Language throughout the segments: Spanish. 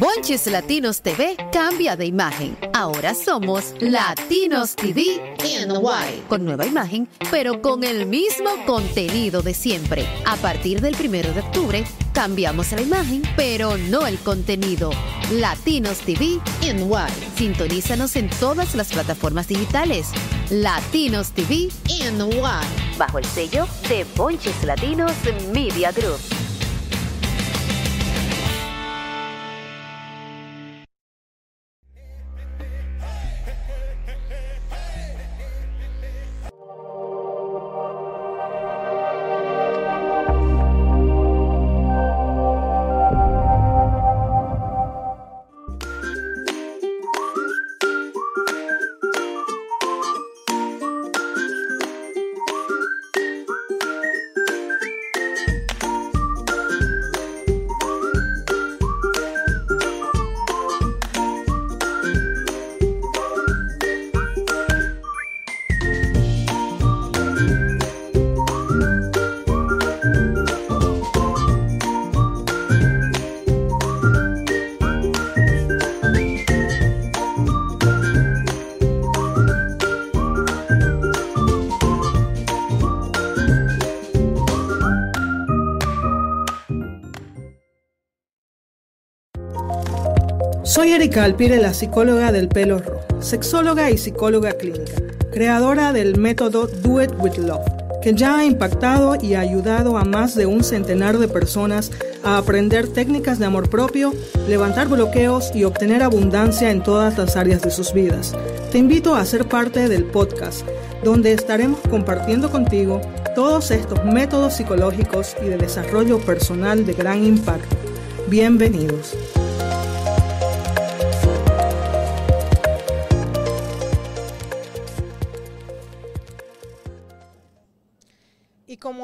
Bonches Latinos TV cambia de imagen. Ahora somos Latinos TV NY. Con nueva imagen, pero con el mismo contenido de siempre. A partir del primero de octubre, cambiamos la imagen, pero no el contenido. Latinos TV NY. Sintonízanos en todas las plataformas digitales. Latinos TV NY. Bajo el sello de Bonches Latinos Media Group. Erika Alpire, la psicóloga del pelo rojo, sexóloga y psicóloga clínica, creadora del método Do It With Love, que ya ha impactado y ayudado a más de un centenar de personas a aprender técnicas de amor propio, levantar bloqueos y obtener abundancia en todas las áreas de sus vidas. Te invito a ser parte del podcast, donde estaremos compartiendo contigo todos estos métodos psicológicos y de desarrollo personal de gran impacto. Bienvenidos.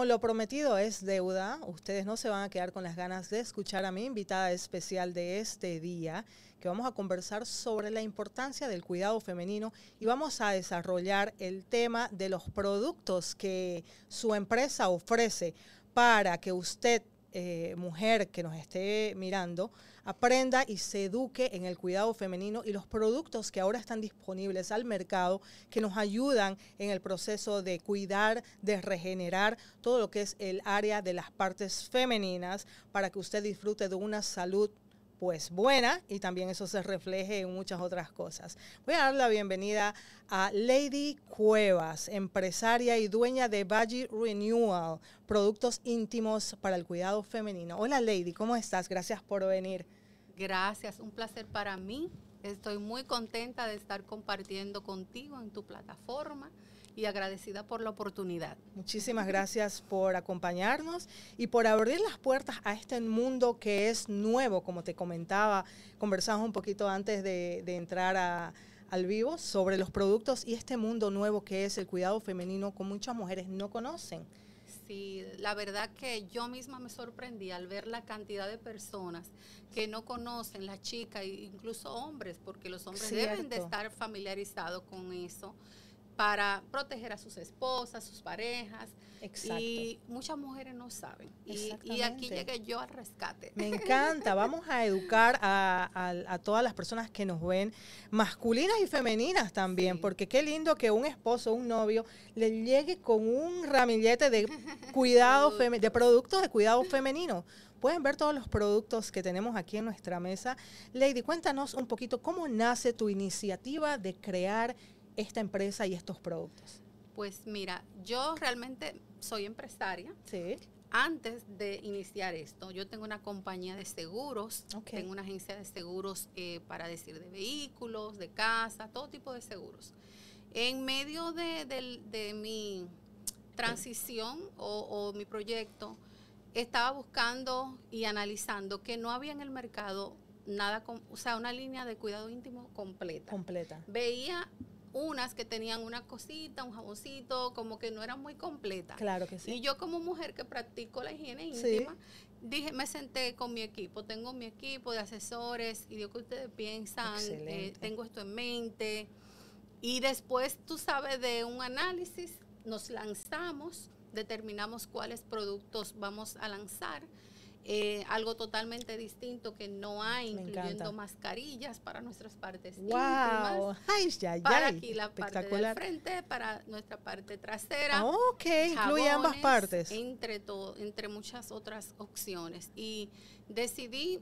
Lo prometido es deuda, ustedes no se van a quedar con las ganas de escuchar a mi invitada especial de este día, que vamos a conversar sobre la importancia del cuidado femenino y vamos a desarrollar el tema de los productos que su empresa ofrece para que usted, eh, mujer que nos esté mirando, aprenda y se eduque en el cuidado femenino y los productos que ahora están disponibles al mercado que nos ayudan en el proceso de cuidar, de regenerar todo lo que es el área de las partes femeninas para que usted disfrute de una salud pues buena y también eso se refleje en muchas otras cosas. Voy a dar la bienvenida a Lady Cuevas, empresaria y dueña de Baji Renewal, productos íntimos para el cuidado femenino. Hola Lady, ¿cómo estás? Gracias por venir. Gracias, un placer para mí. Estoy muy contenta de estar compartiendo contigo en tu plataforma y agradecida por la oportunidad. Muchísimas gracias por acompañarnos y por abrir las puertas a este mundo que es nuevo, como te comentaba, conversamos un poquito antes de, entrar a, al vivo sobre los productos y este mundo nuevo que es el cuidado femenino que muchas mujeres no conocen. Sí, la verdad que yo misma me sorprendí al ver la cantidad de personas que no conocen, las chicas, incluso hombres, porque los hombres deben de estar familiarizados con eso para proteger a sus esposas, sus parejas. Exacto. Y muchas mujeres no saben. Y, y, aquí llegué yo al rescate. Me encanta. Vamos a educar a, a, a, todas las personas que nos ven, masculinas y femeninas también, sí. porque qué lindo que un esposo, un novio, le llegue con un ramillete de cuidado, de productos de cuidado femenino. Pueden ver todos los productos que tenemos aquí en nuestra mesa. Lady, cuéntanos un poquito cómo nace tu iniciativa de crear esta empresa y estos productos. Pues mira, yo realmente soy empresaria. Sí. Antes de iniciar esto, yo tengo una compañía de seguros, okay. tengo una agencia de seguros eh, para decir de vehículos, de casa, todo tipo de seguros. En medio de, de, de mi transición o, o, mi proyecto, estaba buscando y analizando que no había en el mercado nada, con, o sea, una línea de cuidado íntimo completa. Completa. Veía unas que tenían una cosita, un jaboncito, como que no eran muy completas. Claro que sí. Y yo como mujer que practico la higiene íntima, sí. dije, me senté con mi equipo, tengo mi equipo de asesores y digo que ustedes piensan, eh, tengo esto en mente. Y después, tú sabes, de un análisis, nos lanzamos, determinamos cuáles productos vamos a lanzar eh, algo totalmente distinto que no hay, incluyendo mascarillas para nuestras partes wow. íntimas. Ay, ya, ya. Para aquí la parte del frente, para nuestra parte trasera. ok, incluye ambas partes. Entre, todo, entre muchas otras opciones. Y decidí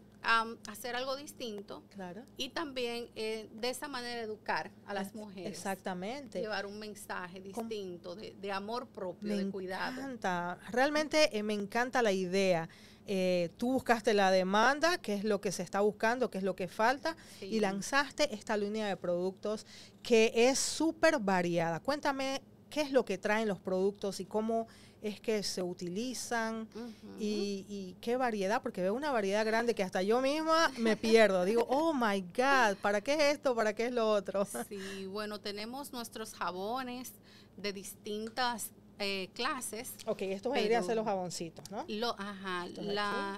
hacer algo distinto claro. y también eh, de esa manera educar a las mujeres. Exactamente. Llevar un mensaje distinto de, amor propio, de cuidado. Me encanta, realmente eh, me encanta la idea. Eh, tú buscaste la demanda, qué es lo que se está buscando, qué es lo que falta, y lanzaste esta línea de productos que es súper variada. Cuéntame qué es lo que traen los productos y cómo es que se utilizan y, qué variedad, porque veo una variedad grande que hasta yo misma me pierdo. Digo, oh my God, ¿para qué es esto? ¿Para qué es lo otro? Sí, bueno, tenemos nuestros jabones de distintas eh, clases. Ok, estos vendrían a ser los jaboncitos, ¿no? Lo, ajá,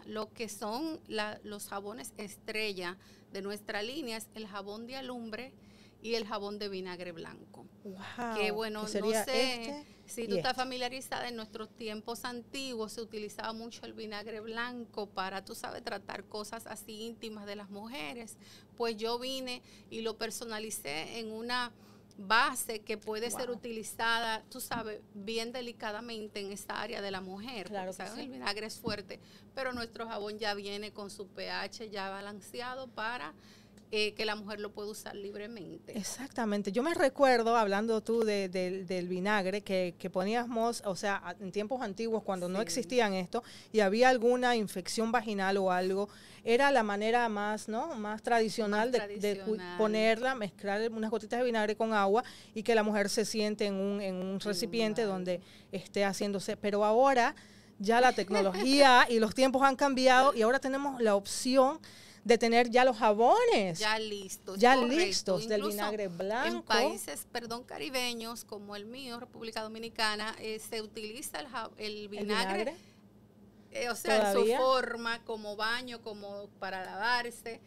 lo que son los jabones estrella de nuestra línea es el jabón de alumbre y el jabón de vinagre blanco. Wow, que bueno, no sé este si tú estás este. familiarizada, en nuestros tiempos antiguos se utilizaba mucho el vinagre blanco para, tú sabes, tratar cosas así íntimas de las mujeres. Pues yo vine y lo personalicé en una base que puede ser utilizada, tú sabes, bien delicadamente en esta área de la mujer. Claro El vinagre es fuerte, pero nuestro jabón ya viene con su pH ya balanceado para eh, que la mujer lo puede usar libremente. Exactamente. Yo me recuerdo, hablando tú del vinagre, que, poníamos, o sea, en tiempos antiguos, cuando no existían esto, y había alguna infección vaginal o algo, era la manera más, ¿no? Más tradicional, De, ponerla, mezclar unas gotitas de vinagre con agua y que la mujer se siente en un, en un recipiente donde esté haciéndose. Pero ahora ya la tecnología y los tiempos han cambiado y ahora tenemos la opción de tener ya los jabones. Ya listos. Ya listos del vinagre blanco. En países, perdón, caribeños como el mío, República Dominicana, eh, se utiliza el, vinagre. Eh, o sea, en su forma, como baño, como para lavarse,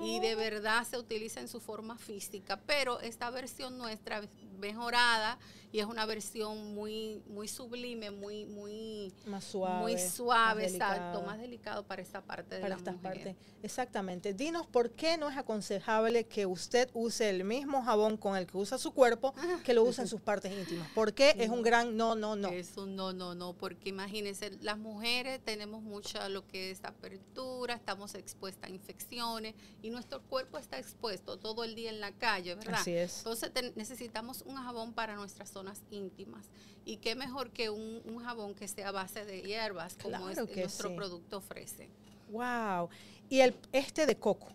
y de verdad se utiliza en su forma física. Pero esta versión nuestra mejorada y es una versión muy muy sublime, muy muy más suave, muy suave, más exacto, más delicado para esta parte de para esta parte. Exactamente. Dinos por qué no es aconsejable que usted use el mismo jabón con el que usa su cuerpo que lo usa en sus partes íntimas. ¿Por qué es un gran no, no, no? Es un no, no, no, porque imagínense, las mujeres tenemos mucha lo que es apertura, estamos expuestas a infecciones y nuestro cuerpo está expuesto todo el día en la calle, ¿verdad? Así es. Entonces necesitamos un jabón para nuestra zona íntimas. Y qué mejor que un, jabón que sea a base de hierbas, como es, nuestro producto ofrece. Wow. Y el este de coco.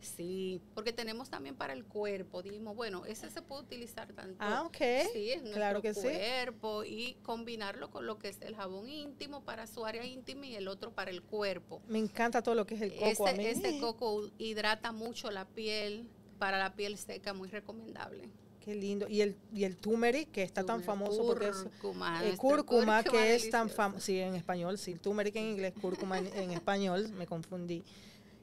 Sí, porque tenemos también para el cuerpo. Dijimos, bueno, ese se puede utilizar tanto. Ah, ok. Sí, en claro nuestro cuerpo y combinarlo con lo que es el jabón íntimo para su área íntima y el otro para el cuerpo. Me encanta todo lo que es el coco. Ese, coco hidrata mucho la piel, para la piel seca, muy recomendable. Qué lindo. Y el, y el turmeric, que está tan famoso porque es el cúrcuma, que es tan famoso. Sí, en español, sí. Turmeric en inglés, cúrcuma en, español, me confundí.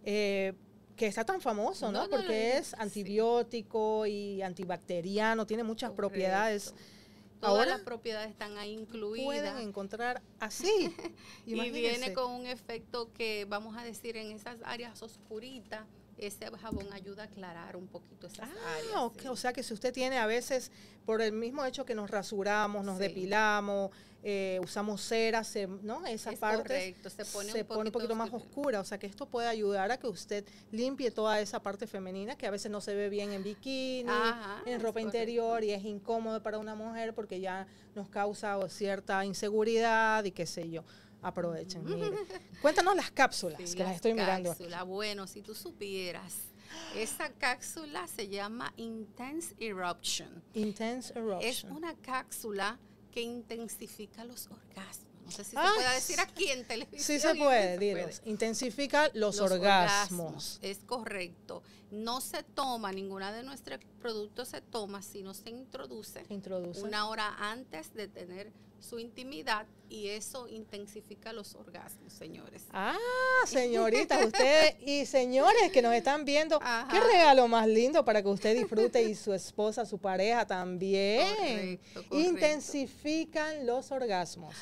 Eh, que está tan famoso, ¿no? porque es antibiótico y antibacteriano, tiene muchas propiedades. Todas Ahora, las propiedades están ahí incluidas. Pueden encontrar así. y viene con un efecto que, vamos a decir, en esas áreas oscuritas, ese jabón ayuda a aclarar un poquito esas ah, áreas. O sea que si usted tiene a veces, por el mismo hecho que nos rasuramos, nos depilamos, eh, usamos cera, ¿no? Esa parte se pone, un, pone un poquito más oscura. O sea que esto puede ayudar a que usted limpie toda esa parte femenina que a veces no se ve bien en bikini, en ropa interior y es incómodo para una mujer porque ya nos causa cierta inseguridad y qué sé yo aprovechen. Cuéntanos las cápsulas, que las estoy mirando. Bueno, si tú supieras, esa cápsula se llama Intense Eruption. Intense Eruption. Es una cápsula que intensifica los orgasmos. No sé si se puede decir aquí en televisión. Sí se puede, dinos. Intensifica los, orgasmos. Es correcto. No se toma, ninguna de nuestros productos se toma, sino se introduce, se introduce. una hora antes de tener su intimidad y eso intensifica los orgasmos, señores. Ah, señoritas, ustedes y señores que nos están viendo, qué regalo más lindo para que usted disfrute y su esposa, su pareja también. Intensifican los orgasmos.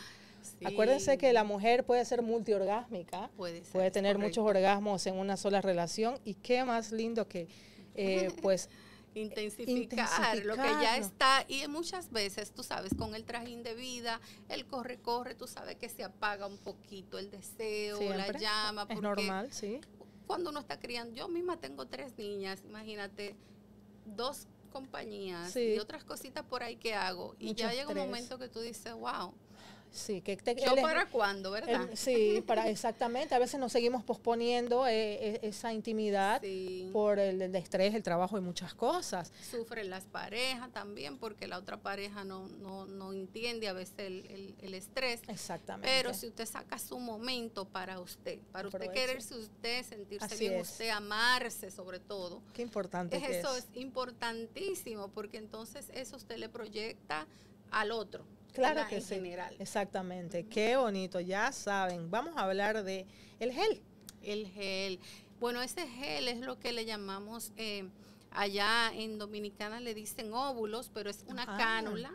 Acuérdense que la mujer puede ser multiorgásmica, puede, puede tener muchos orgasmos en una sola relación y qué más lindo que eh, pues intensificar, lo que ya está y muchas veces tú sabes con el trajín de vida el corre corre tú sabes que se apaga un poquito el deseo la llama es normal sí. cuando uno está criando yo misma tengo tres niñas imagínate dos compañías y otras cositas por ahí que hago y ya llega un momento que tú dices wow Sí, que ¿Yo para cuándo, verdad? sí, para, exactamente. A veces nos seguimos posponiendo eh, eh, esa intimidad por el, estrés, el trabajo y muchas cosas. Sufren las parejas también porque la otra pareja no, no, no entiende a veces el, el, estrés. Exactamente. Pero si usted saca su momento para usted, para usted quererse usted, sentirse bien usted, amarse sobre todo. Qué importante. eso es importantísimo porque entonces eso usted le proyecta al otro. Claro que sí. General. Exactamente. Qué bonito. Ya saben. Vamos a hablar de el gel. El gel. Bueno, ese gel es lo que le llamamos eh, allá en Dominicana le dicen óvulos, pero es una ah, cánula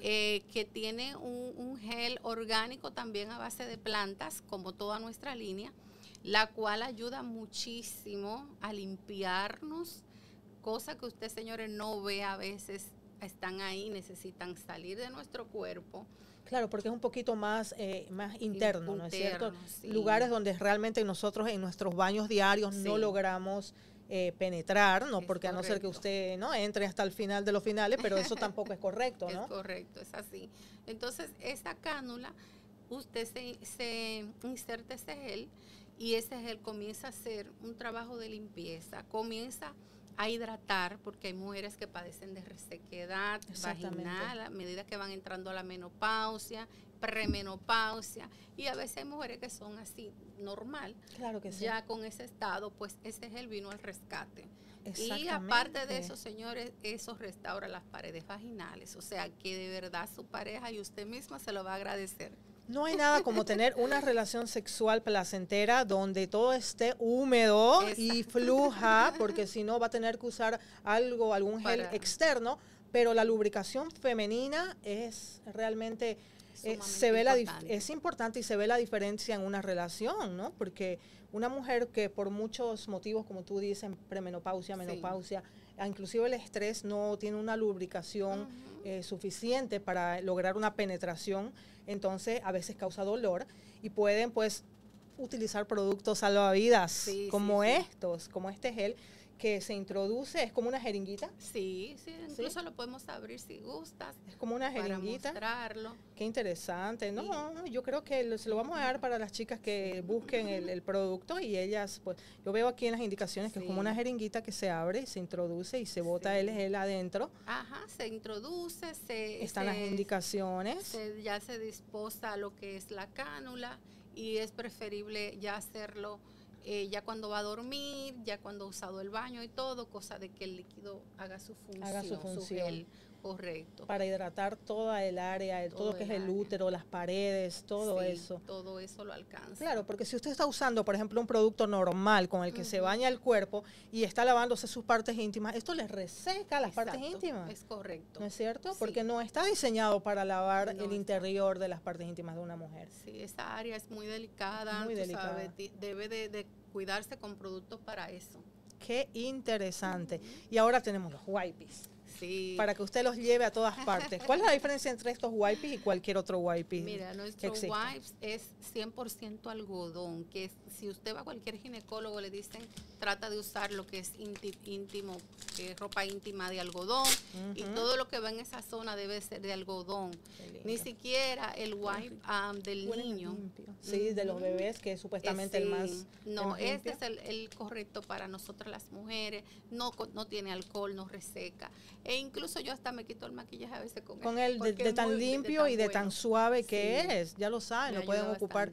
eh, que tiene un, un, gel orgánico también a base de plantas, como toda nuestra línea, la cual ayuda muchísimo a limpiarnos, cosa que usted, señores, no ve a veces están ahí, necesitan salir de nuestro cuerpo. Claro, porque es un poquito más, eh, más interno, ¿no es cierto? Lugares donde realmente nosotros en nuestros baños diarios no logramos eh, penetrar, ¿no? porque a no ser que usted no entre hasta el final de los finales, pero eso tampoco es correcto, ¿no? Es correcto, es así. Entonces, esa cánula, usted se, se inserta ese gel y ese gel comienza a hacer un trabajo de limpieza, comienza a hidratar, porque hay mujeres que padecen de resequedad vaginal a medida que van entrando a la menopausia, premenopausia, y a veces hay mujeres que son así, normal. Claro que sí. Ya con ese estado, pues ese es el vino al rescate. Y aparte de eso, señores, eso restaura las paredes vaginales. O sea que de verdad su pareja y usted misma se lo va a agradecer. No hay nada como tener una relación sexual placentera donde todo esté húmedo y fluja, porque si no va a tener que usar algo, algún gel externo, pero la lubricación femenina es realmente eh, se ve la es importante y se ve la diferencia en una relación, ¿no? Porque una mujer que por muchos motivos, como tú dices, premenopausia, menopausia, inclusive el estrés no tiene una lubricación eh, suficiente para lograr una penetración, entonces a veces causa dolor y pueden pues utilizar productos salvavidas como estos, como este gel que se introduce, es como una jeringuita. Sí, sí, incluso lo podemos abrir si gustas. Es como una jeringuita. Para Qué interesante. No, yo creo que se lo vamos a dar para las chicas que busquen el, producto y ellas, pues, yo veo aquí en las indicaciones que es como una jeringuita que se abre, se introduce y se bota el gel adentro. Ajá, se introduce, se... Están las indicaciones. ya se disposa lo que es la cánula y es preferible ya hacerlo eh, ya cuando va a dormir, ya cuando ha usado el baño y todo, cosa de que el líquido haga su función, haga su función. Correcto. Para hidratar toda el área, todo, lo que es el útero, las paredes, todo eso. Todo eso lo alcanza. Claro, porque si usted está usando, por ejemplo, un producto normal con el que se baña el cuerpo y está lavándose sus partes íntimas, esto le reseca las partes íntimas. Es correcto. ¿No es cierto? Porque no está diseñado para lavar el interior de las partes íntimas de una mujer. Sí, esa área es muy delicada. Muy delicada. debe de, cuidarse con productos para eso. Qué interesante. Y ahora tenemos los wipes. Para que usted los lleve a todas partes. ¿Cuál es la diferencia entre estos wipes y cualquier otro wipe? Mira, nuestro wipes es 100% algodón, que si usted va a cualquier ginecólogo le dicen, trata de usar lo que es íntimo, ropa íntima de algodón, y todo lo que va en esa zona debe ser de algodón. Ni siquiera el wipe um, del niño. Sí, de los bebés, que es supuestamente el más... No, este es el, correcto para nosotras las mujeres, no, no tiene alcohol, no reseca. E incluso yo hasta me quito el maquillaje a veces con, con él. de, tan limpio y de tan suave que es. Ya lo saben, lo pueden ocupar.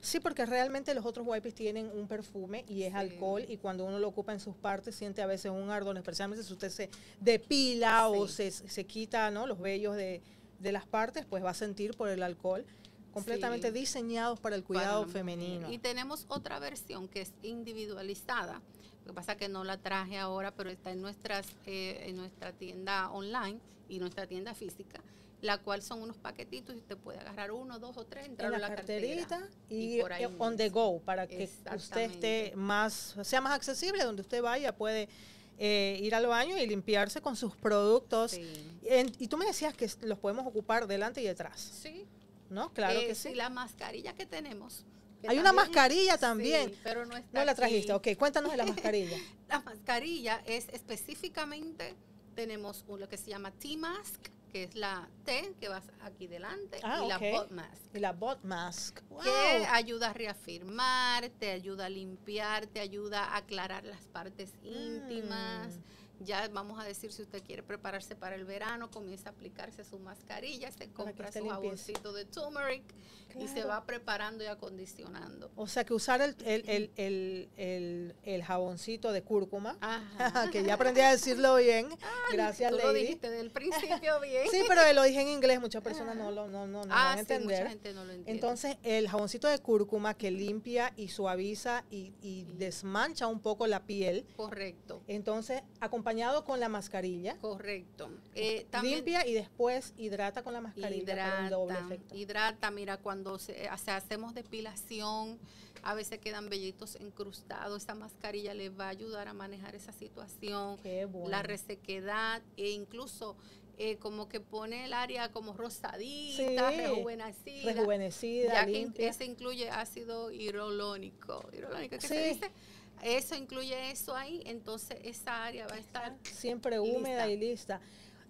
Sí, porque realmente los otros wipes tienen un perfume y es alcohol y cuando uno lo ocupa en sus partes siente a veces un ardor, especialmente si usted se depila o se, se, quita ¿no? los vellos de, de, las partes, pues va a sentir por el alcohol completamente diseñados para el cuidado femenino. Y tenemos otra versión que es individualizada, lo que pasa es que no la traje ahora, pero está en, nuestras, eh, en nuestra tienda online y nuestra tienda física, la cual son unos paquetitos y usted puede agarrar uno, dos o tres, entrar en la, carterita y, eh, on the go para que usted esté más, sea más accesible, donde usted vaya puede eh, ir al baño y limpiarse con sus productos. y tú me decías que los podemos ocupar delante y detrás. Sí. ¿No? Claro que sí. la mascarilla que tenemos. Hay una mascarilla también. pero no está No la trajiste. Ok, cuéntanos de la mascarilla. la mascarilla es específicamente, tenemos lo que se llama T-Mask, que es la T que va aquí delante, ah, y la bot mask. Y la bot mask. Que ayuda a reafirmar, te ayuda a limpiar, te ayuda a aclarar las partes íntimas. Mm. Ya vamos a decir, si usted quiere prepararse para el verano, comienza a aplicarse su mascarilla, se compra su jaboncito de turmeric y se va preparando y acondicionando. O sea que usar el, el, el, el jaboncito de cúrcuma, que ya aprendí a decirlo bien, gracias tú lo dijiste del principio bien. sí, pero lo dije en inglés, muchas personas no lo no, no, no ah, van a entender. mucha gente no lo entiende. Entonces, el jaboncito de cúrcuma que limpia y suaviza y, y desmancha un poco la piel. Correcto. Entonces, acompañado con la mascarilla. Correcto. Eh, limpia y después hidrata con la mascarilla hidrata, doble efecto. Hidrata, mira, cuando se, hacemos depilación, a veces quedan vellitos encrustados, esa mascarilla le va a ayudar a manejar esa situación, la resequedad e incluso eh, como que pone el área como rosadita, rejuvenecida. Rejuvenecida, ya que ese incluye ácido hidrolónico. ¿Hidrolónico qué se dice? Eso incluye eso ahí, entonces esa área va a estar siempre húmeda y lista.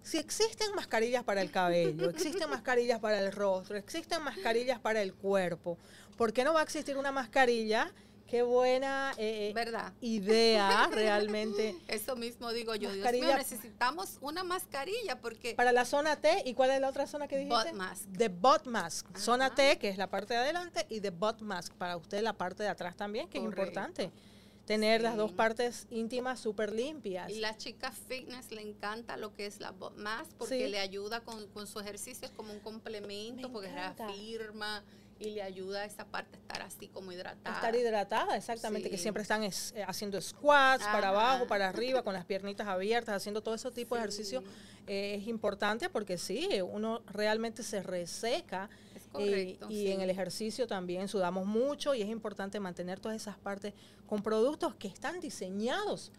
Si existen mascarillas para el cabello, existen mascarillas para el rostro, existen mascarillas para el cuerpo, ¿por qué no va a existir una mascarilla? Qué buena eh, ¿verdad? idea realmente. Eso mismo digo yo. Dios mío, necesitamos una mascarilla porque... Para la zona T, ¿y cuál es la otra zona que dijiste? Bot mask. The bot mask. Zona T, que es la parte de adelante, y the bot mask, para usted la parte de atrás también, que es importante tener las dos partes íntimas súper limpias. Y la chica fitness le encanta lo que es la más porque le ayuda con, con su ejercicio, es como un complemento, porque reafirma y le ayuda a esa parte a estar así como hidratada. Estar hidratada, exactamente, que siempre están eh, haciendo squats para abajo, para arriba, con las piernitas abiertas, haciendo todo ese tipo de ejercicio. Eh, es importante porque sí, uno realmente se reseca y en el ejercicio también sudamos mucho y es importante mantener todas esas partes con productos que están diseñados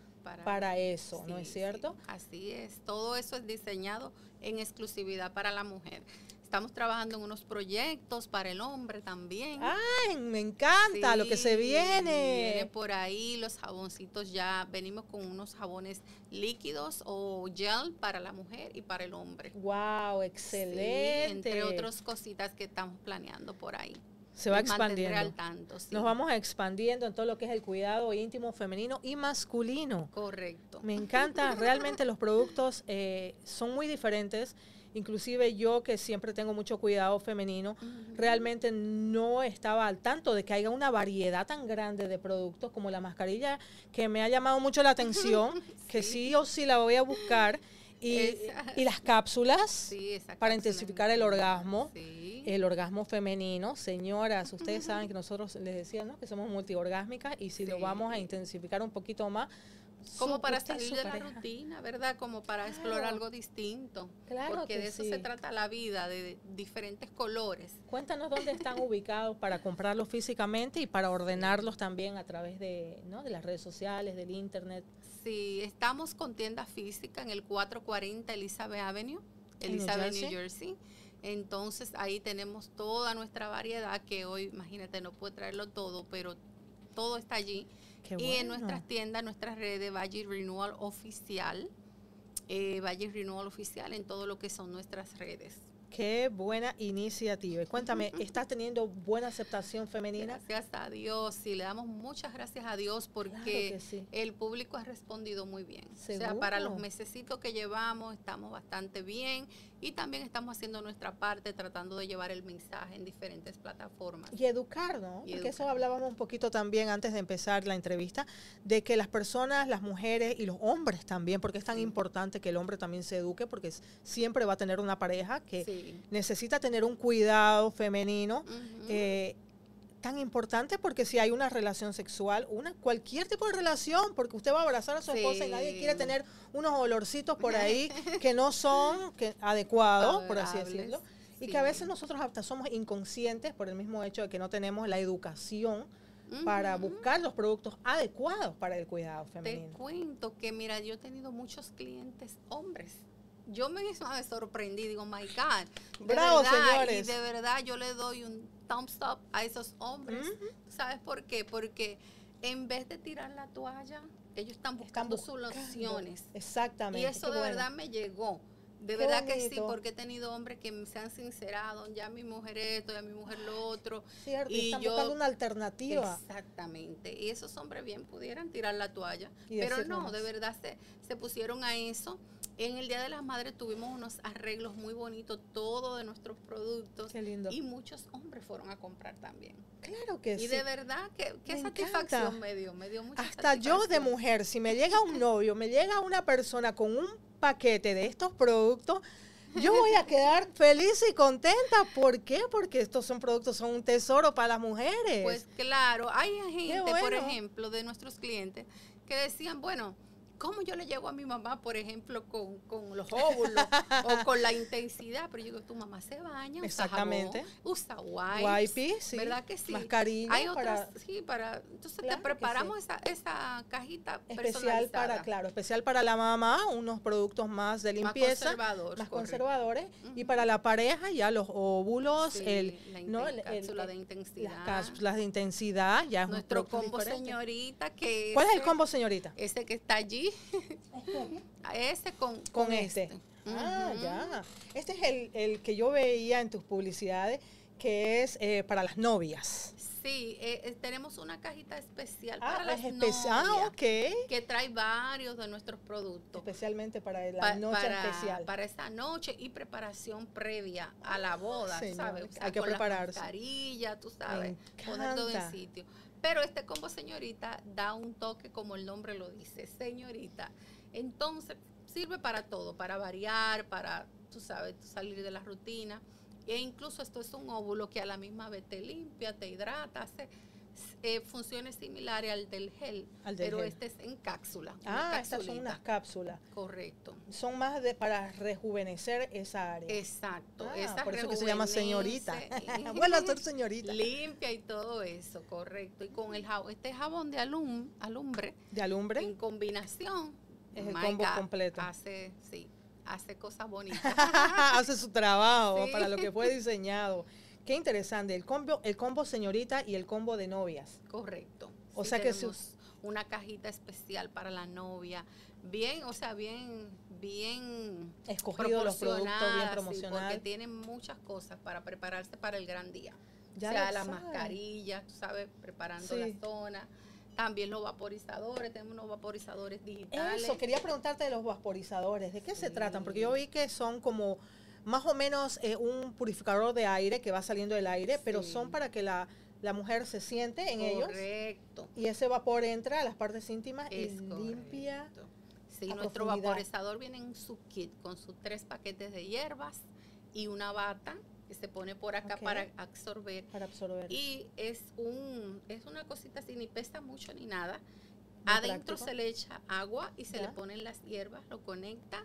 para, eso, ¿no es cierto? Así es, todo eso es diseñado en exclusividad para la mujer. Estamos trabajando en unos proyectos para el hombre también. ¡Ay, me encanta lo que se viene! Viene por ahí los jaboncitos ya. Venimos con unos jabones líquidos o gel para la mujer y para el hombre. ¡Wow! Excelente. entre otras cositas que estamos planeando por ahí. Se va expandiendo. Al tanto, Nos vamos expandiendo en todo lo que es el cuidado íntimo femenino y masculino. Correcto. Me encanta. Realmente los productos eh, son muy diferentes Inclusive yo que siempre tengo mucho cuidado femenino, realmente no estaba al tanto de que haya una variedad tan grande de productos como la mascarilla que me ha llamado mucho la atención, que sí o sí la voy a buscar. Y, las cápsulas para intensificar el orgasmo, el orgasmo femenino. Señoras, ustedes saben que nosotros les decíamos que somos multiorgásmicas y si lo vamos a intensificar un poquito más, como para salir de la rutina, ¿verdad? Como para explorar algo distinto. Claro. Porque de eso se trata la vida, de diferentes colores. Cuéntanos dónde están ubicados para comprarlos físicamente y para ordenarlos también a través de, ¿no? de las redes sociales, del internet. Sí, estamos con tienda física en el 440 Elizabeth Avenue, Elizabeth, New Jersey. Entonces ahí tenemos toda nuestra variedad que hoy, imagínate, no puede traerlo todo, pero todo está allí y en nuestras tiendas, nuestras redes, Valle Renewal Oficial, eh, Valle Renewal Oficial en todo lo que son nuestras redes. Qué buena iniciativa. cuéntame, ¿estás teniendo buena aceptación femenina? Gracias a Dios, sí, le damos muchas gracias a Dios porque el público ha respondido muy bien. O sea, para los mesecitos que llevamos estamos bastante bien y también estamos haciendo nuestra parte tratando de llevar el mensaje en diferentes plataformas. Y educar, ¿no? porque eso hablábamos un poquito también antes de empezar la entrevista, de que las personas, las mujeres y los hombres también, porque es tan importante que el hombre también se eduque, porque siempre va a tener una pareja que necesita tener un cuidado femenino tan importante porque si hay una relación sexual, una cualquier tipo de relación, porque usted va a abrazar a su esposa y nadie quiere tener unos olorcitos por ahí que no son que, adecuados, por así decirlo. Y que a veces nosotros hasta somos inconscientes por el mismo hecho de que no tenemos la educación para buscar los productos adecuados para el cuidado femenino. Te cuento que, mira, yo he tenido muchos clientes hombres. Yo me misma me sorprendí, digo, my God. Bravo, señores. Y de verdad yo le doy un thumbs up a esos hombres. ¿Sabes por qué? Porque en vez de tirar la toalla, ellos están buscando, soluciones. Exactamente. Y eso de verdad me llegó. De verdad que sí, porque he tenido hombres que se han sincerado, ya mi mujer esto, ya mi mujer lo otro. Cierto, y están buscando una alternativa. Exactamente. Y esos hombres bien pudieran tirar la toalla. pero no, de verdad se, se pusieron a eso. En el Día de las Madres tuvimos unos arreglos muy bonitos, todo de nuestros productos. Qué lindo. Y muchos hombres fueron a comprar también. Claro que sí. Y de verdad, qué, qué satisfacción me dio, me dio mucha Hasta yo de mujer, si me llega un novio, me llega una persona con un paquete de estos productos, yo voy a quedar feliz y contenta. ¿Por qué? Porque estos son productos, son un tesoro para las mujeres. Pues claro, hay gente, por ejemplo, de nuestros clientes que decían, bueno, ¿Cómo yo le llego a mi mamá, por ejemplo, con, con los óvulos o con la intensidad? Pero yo digo, tu mamá se baña, Exactamente. usa wipes, sí. ¿verdad que sí? Mascarilla. Hay otras, sí, para... Entonces te preparamos esa, esa cajita especial para, claro, especial para la mamá, unos productos más de limpieza, más, conservadores, y para la pareja ya los óvulos, el, la ¿no? cápsula de intensidad, las cápsulas de intensidad, ya es nuestro combo señorita que ¿Cuál es el combo señorita? Ese que está allí ese con, con, este. este. Ah, ya. Este es el, el, que yo veía en tus publicidades, que es eh, para las novias. Sí, eh, eh, tenemos una cajita especial ah, para las novias. Ah, Que trae varios de nuestros productos. Especialmente para la noche especial. Para esa noche y preparación previa a la boda, ¿sabes? hay que prepararse. La tú sabes. Poner todo en sitio. Pero este combo señorita da un toque como el nombre lo dice, señorita. Entonces, sirve para todo, para variar, para, tú sabes, salir de la rutina. E incluso esto es un óvulo que a la misma vez te limpia, te hidrata, hace eh, funciones similares al del gel, pero este es en cápsula. Ah, estas son unas cápsulas. Correcto. Son más de para rejuvenecer esa área. Exacto. Ah, por eso que se llama señorita. bueno, ser señorita. Limpia y todo eso, correcto. Y con el jabón, este jabón de alum, alumbre. De alumbre. En combinación. Es el combo completo. Hace, sí, hace cosas bonitas. hace su trabajo para lo que fue diseñado. Qué interesante, el combo, el combo señorita y el combo de novias. Correcto. O sea que una cajita especial para la novia, bien, o sea, bien, bien escogido los productos, bien promocionados. porque tienen muchas cosas para prepararse para el gran día. Ya o sea, la mascarilla, tú sabes, preparando la zona. También los vaporizadores, tenemos unos vaporizadores digitales. Eso, quería preguntarte de los vaporizadores, ¿de qué se tratan? Porque yo vi que son como más o menos eh, un purificador de aire que va saliendo del aire, pero son para que la, mujer se siente en ellos. Correcto. Y ese vapor entra a las partes íntimas y limpia. Sí, nuestro vaporizador viene en su kit con sus tres paquetes de hierbas y una bata que se pone por acá para absorber. Para absorber. Y es un es una cosita así, ni pesa mucho ni nada. Adentro se le echa agua y se le ponen las hierbas, lo conecta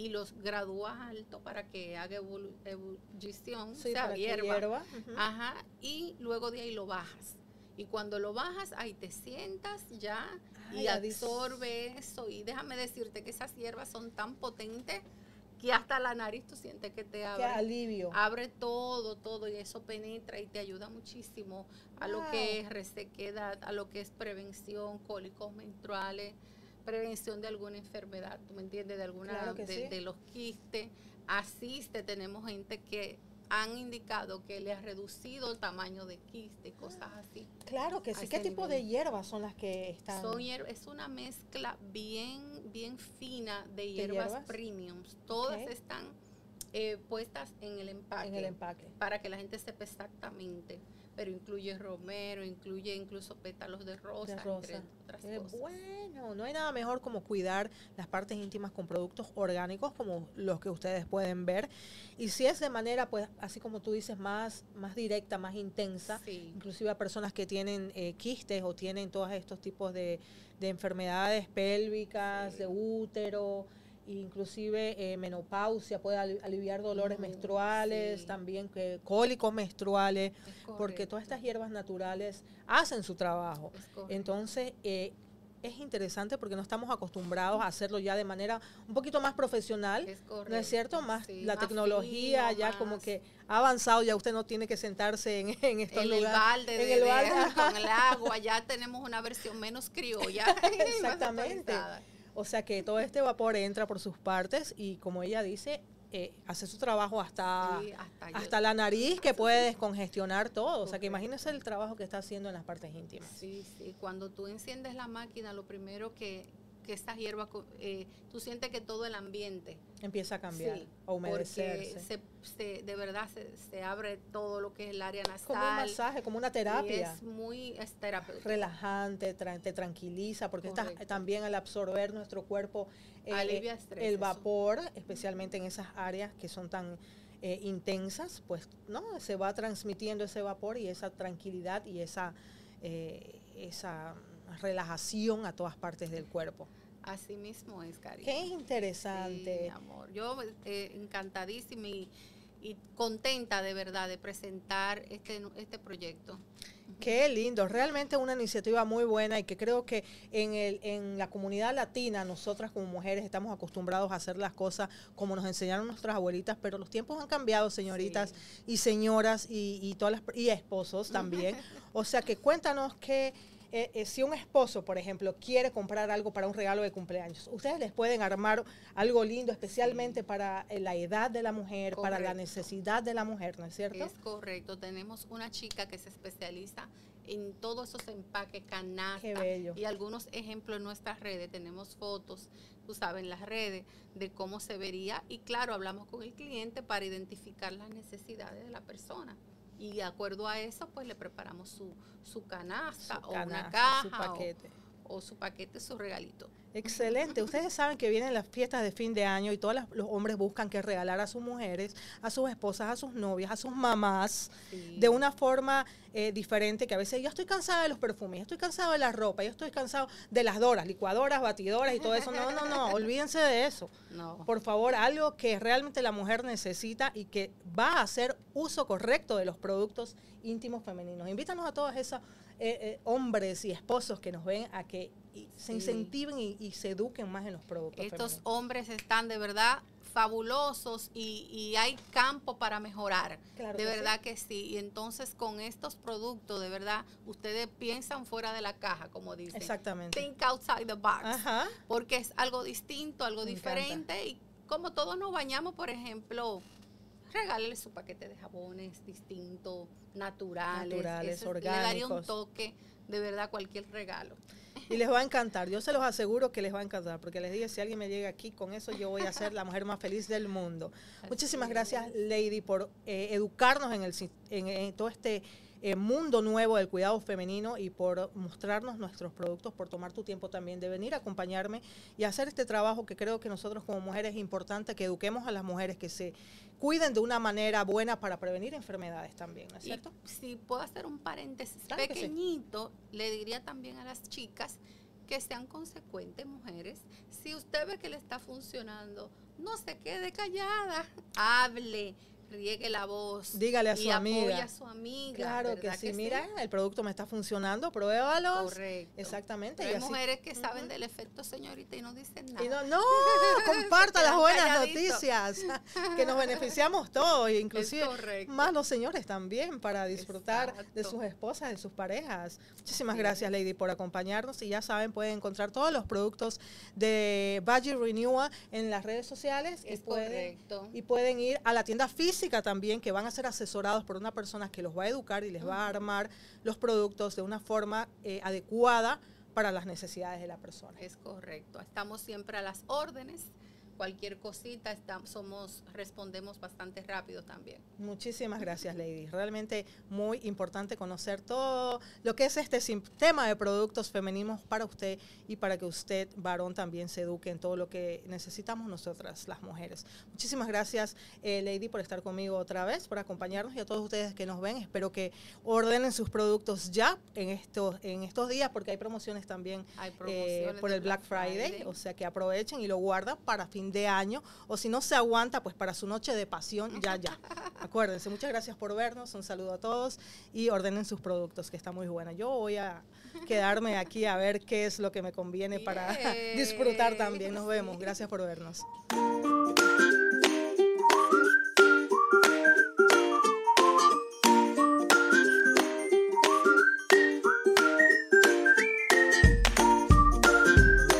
y los gradúas alto para que haga ebullición, sí, sea, hierba. Ajá, y luego de ahí lo bajas. Y cuando lo bajas, ahí te sientas ya y absorbe eso. Y déjame decirte que esas hierbas son tan potentes que hasta la nariz tú sientes que te abre. Qué alivio. Abre todo, todo y eso penetra y te ayuda muchísimo a lo que es resequedad, a lo que es prevención, cólicos menstruales prevención de alguna enfermedad, ¿tú me entiendes? De alguna de, los quistes. Asiste, tenemos gente que han indicado que le ha reducido el tamaño de quiste, cosas así. Claro que sí. ¿Qué tipo de hierbas son las que están? Son es una mezcla bien, bien fina de hierbas, premiums. Todas están eh, puestas en el empaque. En el empaque. Para que la gente sepa exactamente pero incluye romero, incluye incluso pétalos de rosa, de rosa. Bueno, no hay nada mejor como cuidar las partes íntimas con productos orgánicos como los que ustedes pueden ver. Y si es de manera, pues, así como tú dices, más, más directa, más intensa, inclusive a personas que tienen eh, quistes o tienen todos estos tipos de, enfermedades pélvicas, de útero, inclusive eh, menopausia, puede aliviar dolores menstruales, también que, cólicos menstruales, porque todas estas hierbas naturales hacen su trabajo. Entonces, eh, es interesante porque no estamos acostumbrados a hacerlo ya de manera un poquito más profesional, ¿no es cierto? Más la tecnología ya como que ha avanzado, ya usted no tiene que sentarse en, en estos en lugares. El balde en el balde con el agua, ya tenemos una versión menos criolla. Exactamente. O sea que todo este vapor entra por sus partes y como ella dice, eh, hace su trabajo hasta, hasta, la nariz que puede descongestionar todo. O sea que imagínese el trabajo que está haciendo en las partes íntimas. Sí, sí. Cuando tú enciendes la máquina, lo primero que, que estas hierbas, eh, tú sientes que todo el ambiente empieza a cambiar, a humedecerse. Se, de verdad se, abre todo lo que es el área nasal. Como un masaje, como una terapia. es muy terapéutico. Relajante, te tranquiliza, porque también al absorber nuestro cuerpo eh, el vapor, especialmente en esas áreas que son tan eh, intensas, pues no se va transmitiendo ese vapor y esa tranquilidad y esa, esa relajación a todas partes del cuerpo. Así mismo es, cariño. Qué interesante. amor. Yo eh, encantadísima y, contenta de verdad de presentar este, este proyecto. Qué lindo, realmente una iniciativa muy buena y que creo que en, el, en la comunidad latina nosotras como mujeres estamos acostumbrados a hacer las cosas como nos enseñaron nuestras abuelitas, pero los tiempos han cambiado, señoritas y señoras y, y todas las y esposos también. o sea que cuéntanos qué eh, eh, si un esposo, por ejemplo, quiere comprar algo para un regalo de cumpleaños, ustedes les pueden armar algo lindo especialmente para eh, la edad de la mujer, para la necesidad de la mujer, ¿no es cierto? Es correcto. Tenemos una chica que se especializa en todos esos empaques, canastas y algunos ejemplos en nuestras redes. Tenemos fotos, tú sabes, en las redes de cómo se vería y claro, hablamos con el cliente para identificar las necesidades de la persona y de acuerdo a eso, pues le preparamos su, su canasta o una caja. Su paquete. O, su paquete, su regalito. Excelente. Ustedes saben que vienen las fiestas de fin de año y todos los hombres buscan que regalar a sus mujeres, a sus esposas, a sus novias, a sus mamás, de una forma eh, diferente que a veces yo estoy cansada de los perfumes, yo estoy cansado de la ropa, yo estoy cansado de las doras, licuadoras, batidoras y todo eso. No, no, no, olvídense de eso. No. Por favor, algo que realmente la mujer necesita y que va a hacer uso correcto de los productos íntimos femeninos. Invítanos a todos esos eh, eh, hombres y esposos que nos ven a que se incentiven y, se eduquen más en los productos. Estos hombres están de verdad fabulosos y, hay campo para mejorar. de verdad que sí. Y entonces con estos productos, de verdad, ustedes piensan fuera de la caja, como dicen. Exactamente. Think outside the box. Porque es algo distinto, algo diferente. Y como todos nos bañamos, por ejemplo, regálele su paquete de jabones distintos, naturales. Naturales, orgánicos. Le daría un toque, de verdad, cualquier regalo. Y les va a encantar, yo se los aseguro que les va a encantar, porque les dije, si alguien me llega aquí con eso, yo voy a ser la mujer más feliz del mundo. Muchísimas gracias, Lady, por eh, educarnos en, el, en todo este eh, mundo nuevo del cuidado femenino y por mostrarnos nuestros productos, por tomar tu tiempo también de venir a acompañarme y hacer este trabajo que creo que nosotros como mujeres es importante, que eduquemos a las mujeres que se cuiden de una manera buena para prevenir enfermedades también, ¿no es cierto? si puedo hacer un paréntesis pequeñito, le diría también a las chicas que sean consecuentes mujeres. Si usted ve que le está funcionando, no se quede callada, hable, riegue la voz. Dígale a su amiga. a su amiga. Claro que sí. Mira, el producto me está funcionando, pruébalo. Correcto. Exactamente. hay mujeres que saben del efecto, señorita, y no dicen nada. Y no, no comparta las buenas noticias, que nos beneficiamos todos, inclusive más los señores también, para disfrutar de sus esposas, de sus parejas. Muchísimas gracias, Lady, por acompañarnos. Y ya saben, pueden encontrar todos los productos de Budget Renewal en las redes sociales. Es y pueden, correcto. Y pueden ir a la tienda física también, que van a ser asesorados por una persona que los va a educar y les va a armar los productos de una forma eh, adecuada para las necesidades de la persona. Es correcto. Estamos siempre a las órdenes cualquier cosita, somos, respondemos bastante rápido también. Muchísimas gracias, Lady. Realmente muy importante conocer todo lo que es este sistema de productos femeninos para usted y para que usted, varón, también se eduque en todo lo que necesitamos nosotras, las mujeres. Muchísimas gracias, eh, Lady, por estar conmigo otra vez, por acompañarnos y a todos ustedes que nos ven. Espero que ordenen sus productos ya en estos, en estos días, porque hay promociones también eh, por el Black Friday, o sea que aprovechen y lo guardan para fin de año, o si no se aguanta, pues para su noche de pasión, ya, ya. Acuérdense, muchas gracias por vernos, un saludo a todos y ordenen sus productos, que está muy buena. Yo voy a quedarme aquí a ver qué es lo que me conviene para disfrutar también. Nos vemos, gracias por vernos.